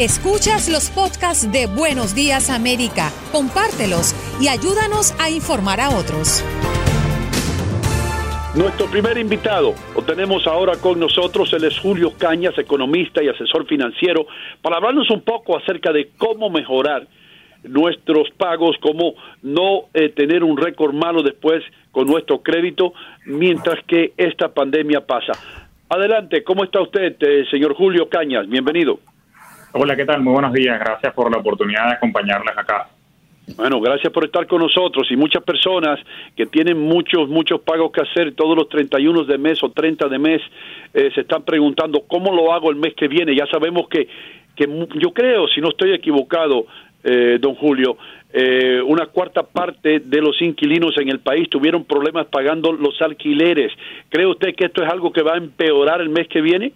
Escuchas los podcasts de Buenos Días América, compártelos y ayúdanos a informar a otros. Nuestro primer invitado lo tenemos ahora con nosotros, él es Julio Cañas, economista y asesor financiero, para hablarnos un poco acerca de cómo mejorar nuestros pagos, cómo no eh, tener un récord malo después con nuestro crédito mientras que esta pandemia pasa. Adelante, ¿cómo está usted, eh, señor Julio Cañas? Bienvenido. Hola, ¿qué tal? Muy buenos días. Gracias por la oportunidad de acompañarles acá. Bueno, gracias por estar con nosotros y muchas personas que tienen muchos, muchos pagos que hacer todos los 31 de mes o 30 de mes eh, se están preguntando cómo lo hago el mes que viene. Ya sabemos que, que yo creo, si no estoy equivocado, eh, don Julio, eh, una cuarta parte de los inquilinos en el país tuvieron problemas pagando los alquileres. ¿Cree usted que esto es algo que va a empeorar el mes que viene?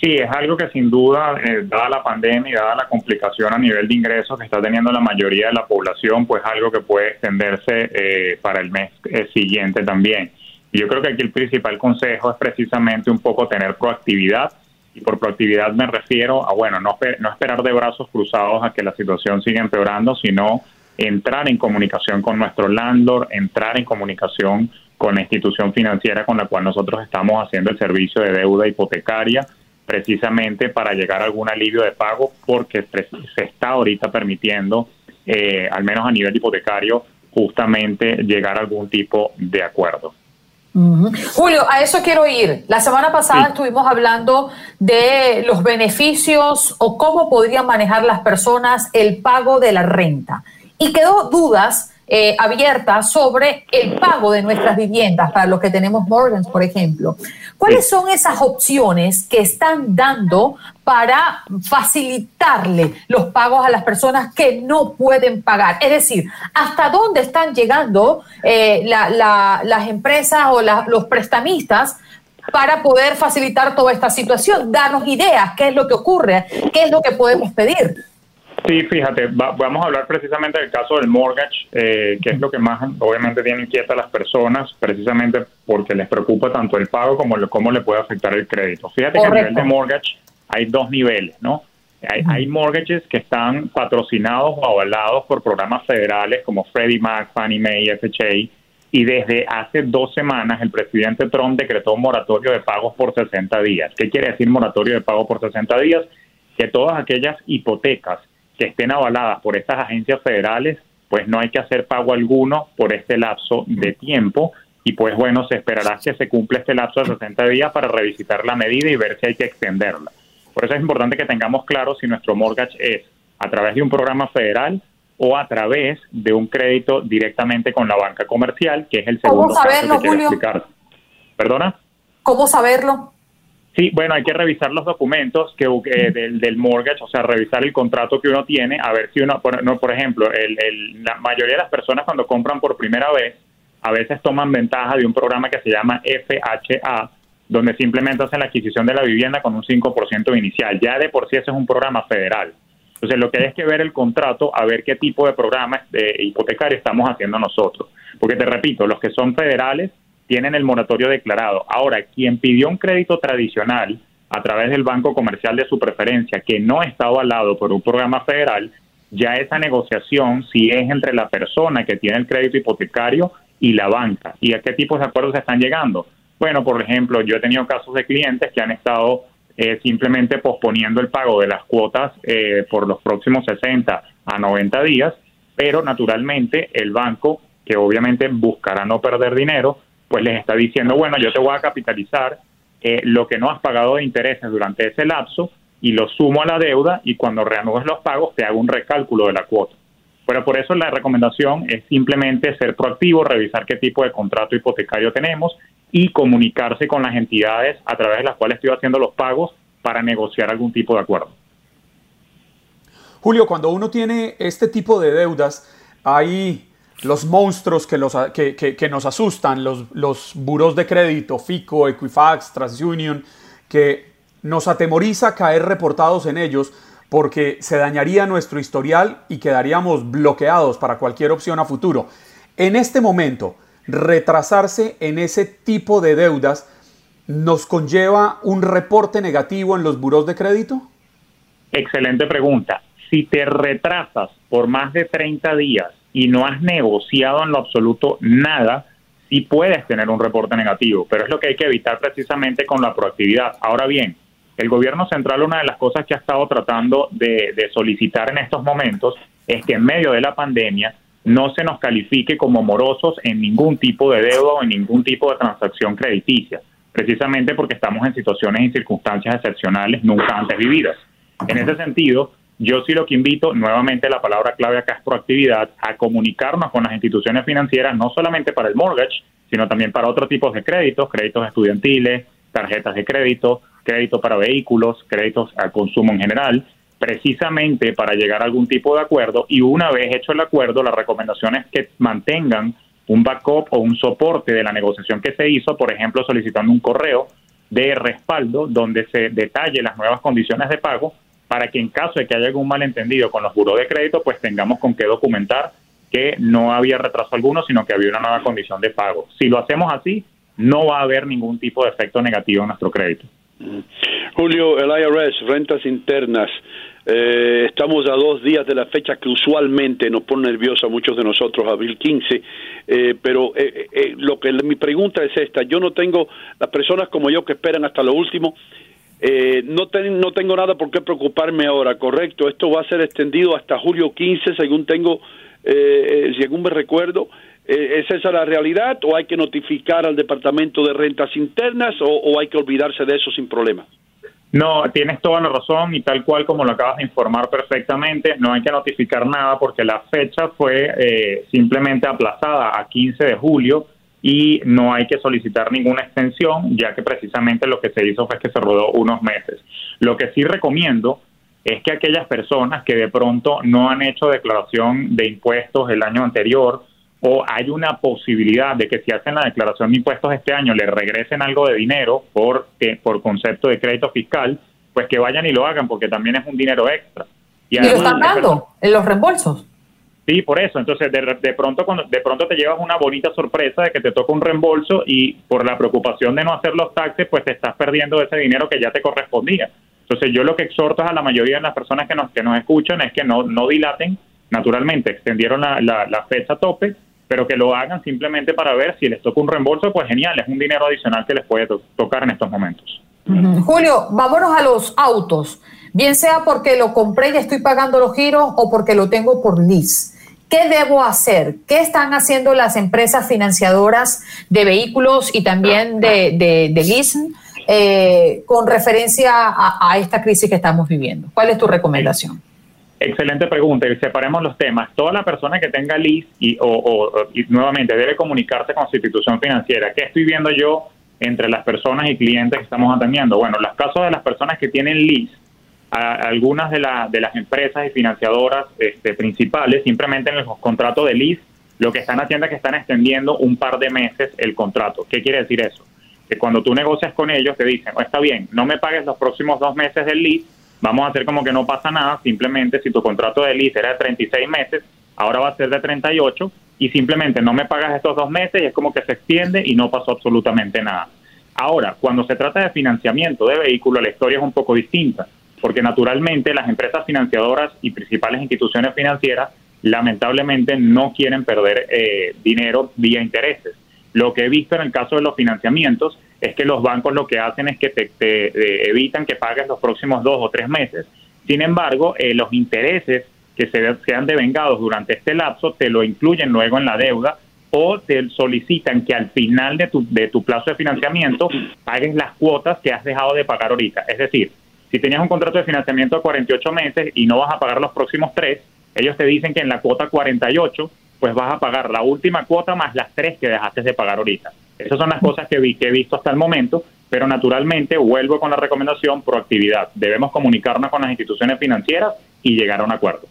Sí, es algo que sin duda, eh, dada la pandemia y dada la complicación a nivel de ingresos que está teniendo la mayoría de la población, pues algo que puede extenderse eh, para el mes eh, siguiente también. Yo creo que aquí el principal consejo es precisamente un poco tener proactividad. Y por proactividad me refiero a, bueno, no, no esperar de brazos cruzados a que la situación siga empeorando, sino entrar en comunicación con nuestro landlord, entrar en comunicación con la institución financiera con la cual nosotros estamos haciendo el servicio de deuda hipotecaria precisamente para llegar a algún alivio de pago porque se está ahorita permitiendo, eh, al menos a nivel hipotecario, justamente llegar a algún tipo de acuerdo. Julio, a eso quiero ir. La semana pasada estuvimos hablando de los beneficios o cómo podrían manejar las personas el pago de la renta. Y quedó dudas eh, abierta sobre el pago de nuestras viviendas para los que tenemos mortgages, por ejemplo. ¿Cuáles son esas opciones que están dando para facilitarle los pagos a las personas que no pueden pagar? Es decir, ¿hasta dónde están llegando eh, las empresas o los prestamistas para poder facilitar toda esta situación? Danos ideas, qué es lo que ocurre, qué es lo que podemos pedir. Sí, fíjate, vamos a hablar precisamente del caso del mortgage, eh, que es lo que más obviamente tiene inquieta a las personas, precisamente porque les preocupa tanto el pago como cómo le puede afectar el crédito. Fíjate que a nivel de mortgage hay dos niveles, ¿no? Hay, hay, mortgages que están patrocinados o avalados por programas federales como Freddie Mac, Fannie Mae, FHA, y desde hace dos semanas el presidente Trump decretó un moratorio de pagos por 60 días. ¿Qué quiere decir moratorio de pago por 60 días? Que todas aquellas hipotecas que estén avaladas por estas agencias federales, pues no hay que hacer pago alguno por este lapso de tiempo y pues bueno, se esperará que se cumpla este lapso de 60 días para revisitar la medida y ver si hay que extenderla. Por eso es importante que tengamos claro si nuestro mortgage es a través de un programa federal o a través de un crédito directamente con la banca comercial, que es el segundo ¿Cómo saberlo, Julio? ¿Perdona? ¿Cómo saberlo? Sí, bueno, hay que revisar los documentos que, del, del, mortgage, o sea, revisar el contrato que uno tiene, a ver si uno, por, no, por ejemplo, el, la mayoría de las personas cuando compran por primera vez, a veces toman ventaja de un programa que se llama FHA, donde simplemente hacen la adquisición de la vivienda con un 5% inicial. Ya de por sí ese es un programa federal. Entonces, lo que hay es que ver el contrato, a ver qué tipo de programa de hipotecario estamos haciendo nosotros. Porque te repito, los que son federales tienen el moratorio declarado. Ahora, quien pidió un crédito tradicional a través del banco comercial de su preferencia, que no está avalado por un programa federal, ya esa negociación, si es entre la persona que tiene el crédito hipotecario y la banca. ¿Y a qué tipos de acuerdos están llegando? Bueno, por ejemplo, yo he tenido casos de clientes que han estado eh, simplemente posponiendo el pago de las cuotas eh, por los próximos 60 a 90 días, pero naturalmente el banco, que obviamente buscará no perder dinero, pues les está diciendo, bueno, yo te voy a capitalizar eh, lo que no has pagado de intereses durante ese lapso y lo sumo a la deuda y cuando reanudes los pagos te hago un recálculo de la cuota. Pero por eso la recomendación es simplemente ser proactivo, revisar qué tipo de contrato hipotecario tenemos y comunicarse con las entidades a través de las cuales estoy haciendo los pagos para negociar algún tipo de acuerdo. Julio, cuando uno tiene este tipo de deudas, hay los monstruos que, los, que, nos asustan, los, los buros de crédito, FICO, Equifax, TransUnion, que nos atemoriza caer reportados en ellos porque se dañaría nuestro historial y quedaríamos bloqueados para cualquier opción a futuro. En este momento, retrasarse en ese tipo de deudas nos conlleva un reporte negativo en los buros de crédito? Excelente pregunta. Si te retrasas por más de 30 días y no has negociado en lo absoluto nada, sí puedes tener un reporte negativo, pero es lo que hay que evitar precisamente con la proactividad. Ahora bien, el gobierno central una de las cosas que ha estado tratando de, de solicitar en estos momentos es que en medio de la pandemia no se nos califique como morosos en ningún tipo de deuda o en ningún tipo de transacción crediticia, precisamente porque estamos en situaciones y circunstancias excepcionales nunca antes vividas. En ese sentido, yo sí lo que invito, nuevamente la palabra clave acá es proactividad, a comunicarnos con las instituciones financieras, no solamente para el mortgage, sino también para otros tipos de créditos, créditos estudiantiles, tarjetas de crédito, crédito para vehículos, créditos al consumo en general, precisamente para llegar a algún tipo de acuerdo. Y una vez hecho el acuerdo, la recomendación es que mantengan un backup o un soporte de la negociación que se hizo, por ejemplo, solicitando un correo de respaldo donde se detalle las nuevas condiciones de pago para que en caso de que haya algún malentendido con los buros de crédito, pues tengamos con qué documentar que no había retraso alguno, sino que había una nueva condición de pago. Si lo hacemos así, no va a haber ningún tipo de efecto negativo en nuestro crédito. Julio, el IRS, rentas internas, eh, estamos a dos días de la fecha que usualmente nos pone nerviosos a muchos de nosotros, abril 15, eh, pero eh, eh, lo que mi pregunta es esta, yo no tengo las personas como yo que esperan hasta lo último, no, no tengo nada por qué preocuparme ahora, correcto, esto va a ser extendido hasta julio 15, según tengo, según me recuerdo, ¿Es esa la realidad o hay que notificar al Departamento de Rentas Internas o, o hay que olvidarse de eso sin problema? No, tienes toda la razón y tal cual como lo acabas de informar perfectamente, no hay que notificar nada porque la fecha fue eh, simplemente aplazada a 15 de julio y no hay que solicitar ninguna extensión, ya que precisamente lo que se hizo fue que se rodó unos meses. Lo que sí recomiendo es que aquellas personas que de pronto no han hecho declaración de impuestos el año anterior, o hay una posibilidad de que si hacen la declaración de impuestos este año le regresen algo de dinero por, eh, por concepto de crédito fiscal, pues que vayan y lo hagan porque también es un dinero extra. Y, lo están dando en los reembolsos. Sí, por eso. Entonces, de, de, pronto cuando de pronto te llevas una bonita sorpresa de que te toca un reembolso y por la preocupación de no hacer los taxes, pues te estás perdiendo ese dinero que ya te correspondía. Entonces, yo lo que exhorto a la mayoría de las personas que nos, que nos escuchan es que no, no dilaten. Naturalmente, extendieron la, la, la fecha tope, pero que lo hagan simplemente para ver si les toca un reembolso, pues genial, es un dinero adicional que les puede tocar en estos momentos. Julio, vámonos a los autos, bien sea porque lo compré y estoy pagando los giros o porque lo tengo por lease. ¿Qué debo hacer? ¿Qué están haciendo las empresas financiadoras de vehículos y también de, de, leasing eh, con referencia a esta crisis que estamos viviendo? ¿Cuál es tu recomendación? Excelente pregunta y separemos los temas. Toda la persona que tenga LIS y, o, nuevamente debe comunicarse con su institución financiera. ¿Qué estoy viendo yo entre las personas y clientes que estamos atendiendo? Bueno, los casos de las personas que tienen LIS, algunas de, de las empresas y financiadoras este, principales simplemente en los contratos de LIS lo que están haciendo es que están extendiendo un par de meses el contrato. ¿Qué quiere decir eso? Que cuando tú negocias con ellos te dicen, oh, está bien, no me pagues los próximos dos meses del LIS, vamos a hacer como que no pasa nada, simplemente si tu contrato de lease era de 36 meses, ahora va a ser de 38 y simplemente no me pagas estos dos meses y es como que se extiende y no pasó absolutamente nada. Ahora, cuando se trata de financiamiento de vehículos, la historia es un poco distinta, porque naturalmente las empresas financiadoras y principales instituciones financieras lamentablemente no quieren perder eh, dinero vía intereses. Lo que he visto en el caso de los financiamientos es que los bancos lo que hacen es que te, eh, evitan que pagues los próximos dos o tres meses. Sin embargo, eh, los intereses que se, sean devengados durante este lapso te lo incluyen luego en la deuda o te solicitan que al final de tu, de tu plazo de financiamiento pagues las cuotas que has dejado de pagar ahorita. Es decir, si tenías un contrato de financiamiento de 48 meses y no vas a pagar los próximos tres, ellos te dicen que en la cuota 48 pues vas a pagar la última cuota más las tres que dejaste de pagar ahorita. Esas son las cosas que, vi, que he visto hasta el momento, pero naturalmente vuelvo con la recomendación proactividad. Debemos comunicarnos con las instituciones financieras y llegar a un acuerdo.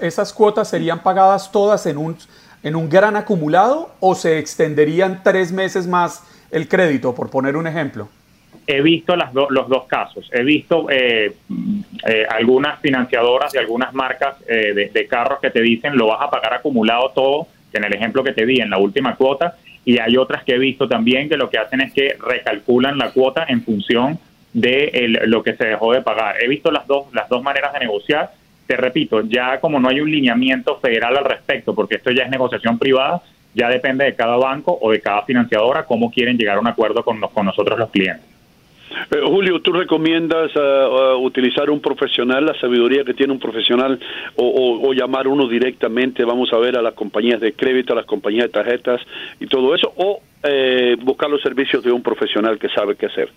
Esas, cuotas serían pagadas todas en un, en un gran acumulado o se extenderían tres meses más el crédito, por poner un ejemplo? He visto las los dos casos. He visto eh, eh, algunas financiadoras y algunas marcas eh, de, carros que te dicen lo vas a pagar acumulado todo en el ejemplo que te di en la última cuota, y hay otras que he visto también que lo que hacen es que recalculan la cuota en función de lo que se dejó de pagar. He visto las dos, las dos maneras de negociar. Te repito, ya como no hay un lineamiento federal al respecto, porque esto ya es negociación privada, ya depende de cada banco o de cada financiadora cómo quieren llegar a un acuerdo con nosotros los clientes. Eh, Julio, ¿tú recomiendas uh, uh, utilizar un profesional, la sabiduría que tiene un profesional, o, llamar uno directamente, vamos a ver, a las compañías de crédito, a las compañías de tarjetas y todo eso, o eh, buscar los servicios de un profesional que sabe qué hacer?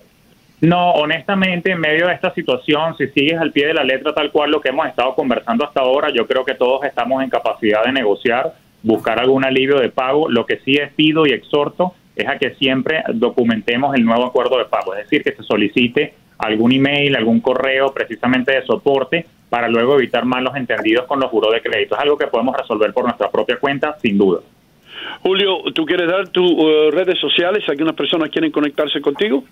No, honestamente, en medio de esta situación, si sigues al pie de la letra tal cual lo que hemos estado conversando hasta ahora, yo creo que todos estamos en capacidad de negociar, buscar algún alivio de pago. Lo que sí es pido y exhorto es a que siempre documentemos el nuevo acuerdo de pago, es decir, que se solicite algún email, algún correo precisamente de soporte para luego evitar malos entendidos con los juros de crédito. Es algo que podemos resolver por nuestra propia cuenta, sin duda. Julio, ¿tú quieres dar tus uh, redes sociales? ¿Algunas personas quieren conectarse contigo?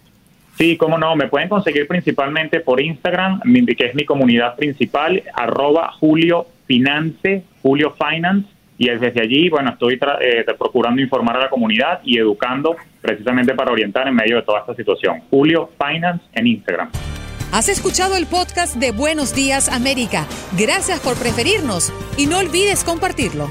Sí, cómo no, me pueden conseguir principalmente por Instagram, que es mi comunidad principal, arroba Julio Finance, Julio Finance, y desde allí, bueno, estoy eh, procurando informar a la comunidad y educando precisamente para orientar en medio de toda esta situación. Julio Finance en Instagram. Has escuchado el podcast de Buenos Días América. Gracias por preferirnos y no olvides compartirlo.